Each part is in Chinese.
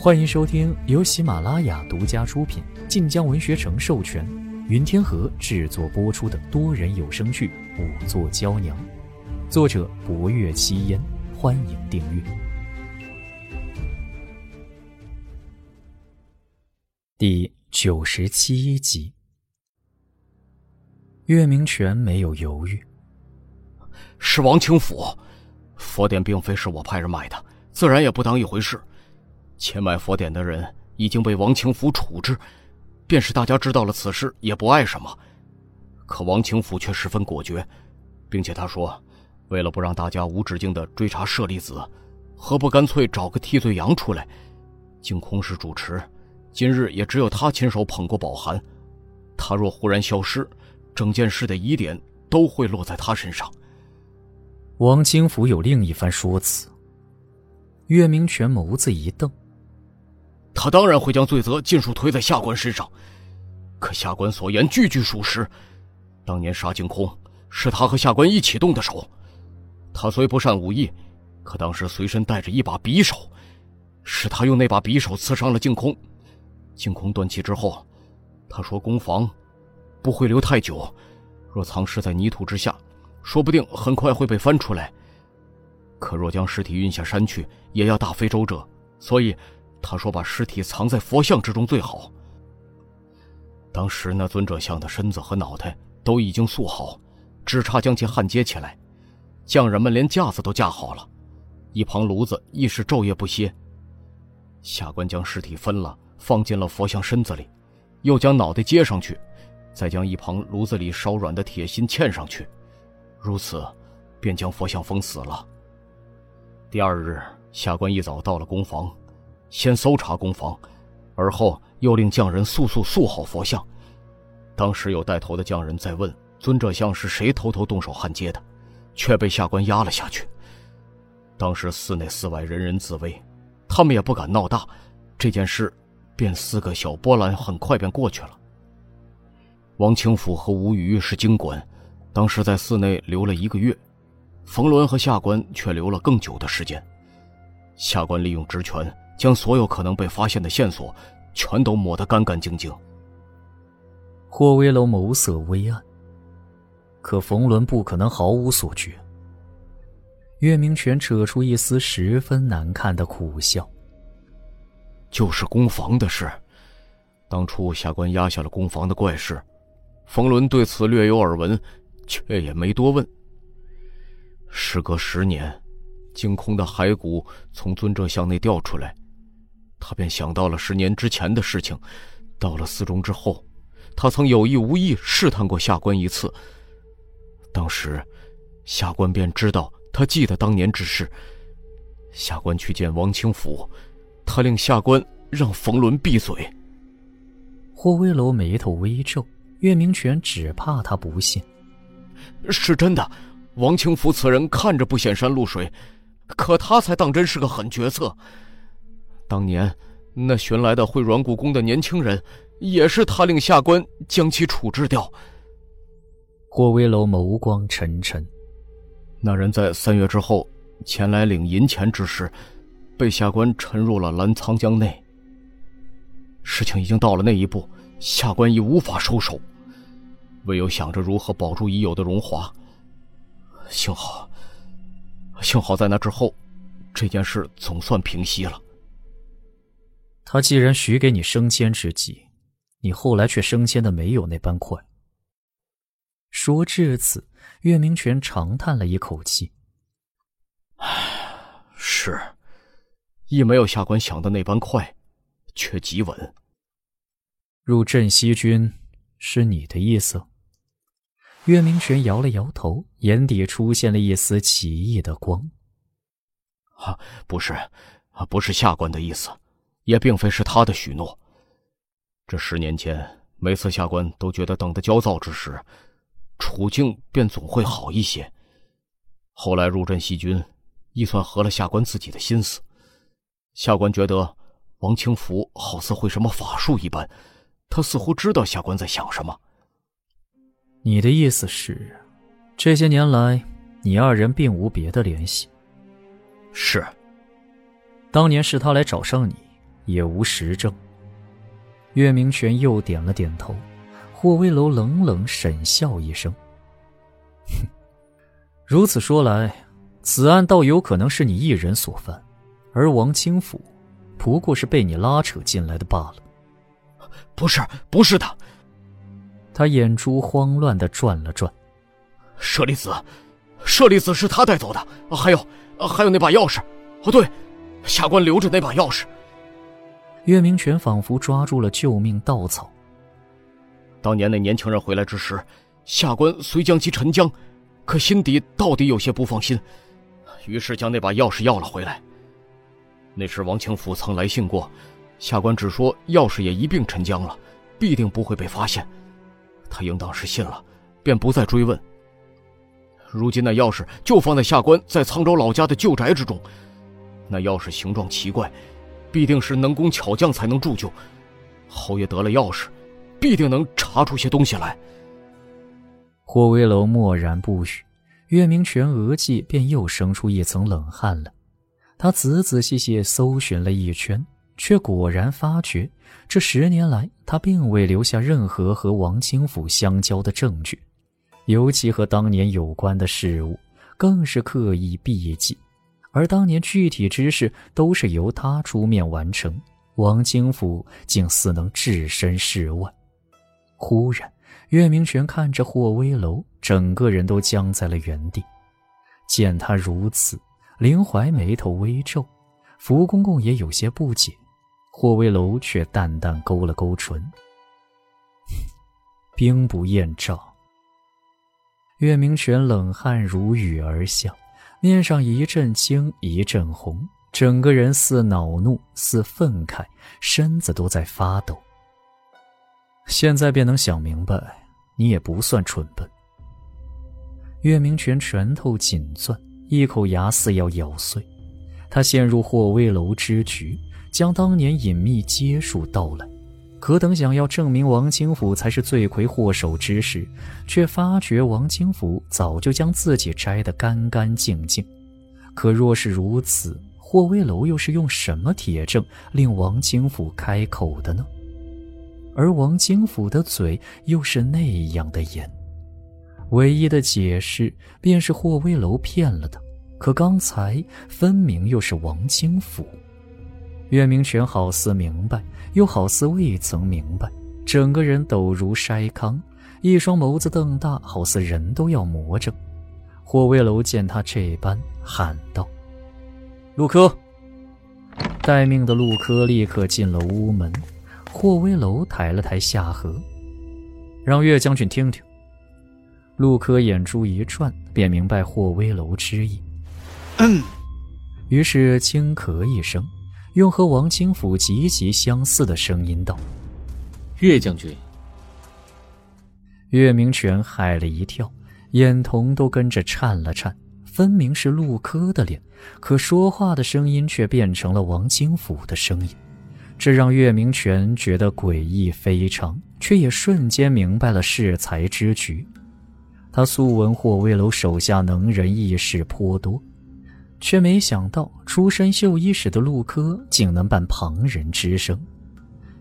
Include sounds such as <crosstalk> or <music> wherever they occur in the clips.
欢迎收听由喜马拉雅独家出品、晋江文学城授权、云天河制作播出的多人有声剧《五座娇娘》，作者：博月七烟。欢迎订阅。第九十七集，岳明权没有犹豫，是王清府，佛典并非是我派人买的，自然也不当一回事。前买佛典的人已经被王清福处置，便是大家知道了此事，也不碍什么。可王清福却十分果决，并且他说：“为了不让大家无止境的追查舍利子，何不干脆找个替罪羊出来？净空是主持，今日也只有他亲手捧过宝函。他若忽然消失，整件事的疑点都会落在他身上。”王清福有另一番说辞。岳明权眸子一瞪。他当然会将罪责尽数推在下官身上，可下官所言句句属实。当年杀净空是他和下官一起动的手，他虽不善武艺，可当时随身带着一把匕首，是他用那把匕首刺伤了净空。净空断气之后，他说攻防不会留太久，若藏尸在泥土之下，说不定很快会被翻出来。可若将尸体运下山去，也要大费周折，所以。他说：“把尸体藏在佛像之中最好。”当时那尊者像的身子和脑袋都已经塑好，只差将其焊接起来。匠人们连架子都架好了，一旁炉子亦是昼夜不歇。下官将尸体分了，放进了佛像身子里，又将脑袋接上去，再将一旁炉子里烧软的铁心嵌上去，如此，便将佛像封死了。第二日，下官一早到了工房。先搜查工房，而后又令匠人速速塑好佛像。当时有带头的匠人在问尊者像是谁偷偷动手焊接的，却被下官压了下去。当时寺内寺外人人自危，他们也不敢闹大，这件事便四个小波澜，很快便过去了。王清甫和吴瑜是经管，当时在寺内留了一个月，冯仑和下官却留了更久的时间。下官利用职权。将所有可能被发现的线索，全都抹得干干净净。霍威楼眸色微暗，可冯伦不可能毫无所觉。岳明权扯出一丝十分难看的苦笑：“就是攻防的事，当初下官压下了攻防的怪事，冯伦对此略有耳闻，却也没多问。时隔十年，惊空的骸骨从尊者像内掉出来。”他便想到了十年之前的事情，到了寺中之后，他曾有意无意试探过下官一次。当时，下官便知道他记得当年之事。下官去见王清福，他令下官让冯伦闭嘴。霍威楼眉头微皱，岳明权只怕他不信。是真的，王清福此人看着不显山露水，可他才当真是个狠角色。当年，那寻来的会软骨功的年轻人，也是他令下官将其处置掉。郭威楼眸光沉沉，那人在三月之后前来领银钱之时，被下官沉入了澜沧江内。事情已经到了那一步，下官已无法收手，唯有想着如何保住已有的荣华。幸好，幸好在那之后，这件事总算平息了。他既然许给你升迁之机，你后来却升迁的没有那般快。说至此，岳明权长叹了一口气：“唉，是，亦没有下官想的那般快，却极稳。入镇西军，是你的意思？”岳明权摇了摇头，眼底出现了一丝奇异的光。“啊，不是，啊，不是下官的意思。”也并非是他的许诺。这十年间，每次下官都觉得等得焦躁之时，处境便总会好一些。后来入镇西军，亦算合了下官自己的心思。下官觉得王清福好似会什么法术一般，他似乎知道下官在想什么。你的意思是，这些年来你二人并无别的联系？是。当年是他来找上你。也无实证。岳明权又点了点头，霍威楼冷冷沈笑一声：“哼，如此说来，此案倒有可能是你一人所犯，而王清府不过是被你拉扯进来的罢了。”“不是，不是的。”他眼珠慌乱的转了转，“舍利子，舍利子是他带走的，还有，还有那把钥匙。哦，对，下官留着那把钥匙。”岳明权仿佛抓住了救命稻草。当年那年轻人回来之时，下官虽将其沉江，可心底到底有些不放心，于是将那把钥匙要了回来。那时王清福曾来信过，下官只说钥匙也一并沉江了，必定不会被发现。他应当是信了，便不再追问。如今那钥匙就放在下官在沧州老家的旧宅之中，那钥匙形状奇怪。必定是能工巧匠才能铸就，侯爷得了钥匙，必定能查出些东西来。霍威楼默然不语，岳明泉额际便又生出一层冷汗了。他仔仔细细搜寻了一圈，却果然发觉，这十年来他并未留下任何和王清府相交的证据，尤其和当年有关的事物，更是刻意避忌。而当年具体之事都是由他出面完成，王清府竟似能置身事外。忽然，岳明权看着霍威楼，整个人都僵在了原地。见他如此，林怀眉头微皱，福公公也有些不解。霍威楼却淡淡勾了勾唇：“ <laughs> 兵不厌诈。”岳明权冷汗如雨而下。面上一阵青一阵红，整个人似恼怒似愤慨，身子都在发抖。现在便能想明白，你也不算蠢笨。岳明权拳头紧攥，一口牙似要咬碎。他陷入霍威楼之局，将当年隐秘揭述道来。可等想要证明王清福才是罪魁祸首之时，却发觉王清福早就将自己摘得干干净净。可若是如此，霍威楼又是用什么铁证令王清福开口的呢？而王清福的嘴又是那样的严，唯一的解释便是霍威楼骗了他。可刚才分明又是王清福。岳明权好似明白，又好似未曾明白，整个人抖如筛糠，一双眸子瞪大，好似人都要魔怔。霍威楼见他这般，喊道：“陆科！”待命的陆科立刻进了屋门。霍威楼抬了抬下颌，让岳将军听听。陆科眼珠一转，便明白霍威楼之意，嗯，于是轻咳一声。用和王清甫极其相似的声音道：“岳将军。”岳明权害了一跳，眼瞳都跟着颤了颤。分明是陆柯的脸，可说话的声音却变成了王清甫的声音，这让岳明权觉得诡异非常，却也瞬间明白了适才之局。他素闻霍威楼手下能人异士颇多。却没想到，出身绣衣使的陆柯竟能扮旁人之声。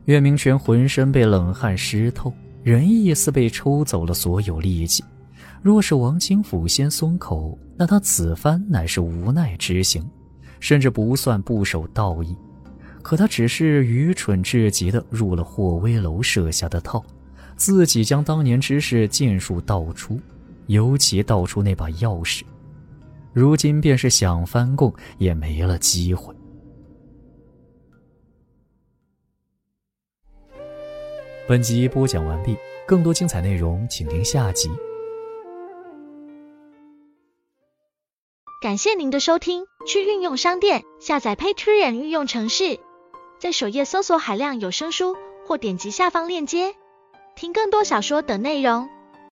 岳明权浑身被冷汗湿透，人意似被抽走了所有力气。若是王清甫先松口，那他此番乃是无奈之行，甚至不算不守道义。可他只是愚蠢至极的入了霍威楼设下的套，自己将当年之事尽数道出，尤其道出那把钥匙。如今便是想翻供也没了机会。本集播讲完毕，更多精彩内容请听下集。感谢您的收听，去运用商店下载 Patreon 运用城市，在首页搜索海量有声书，或点击下方链接听更多小说等内容。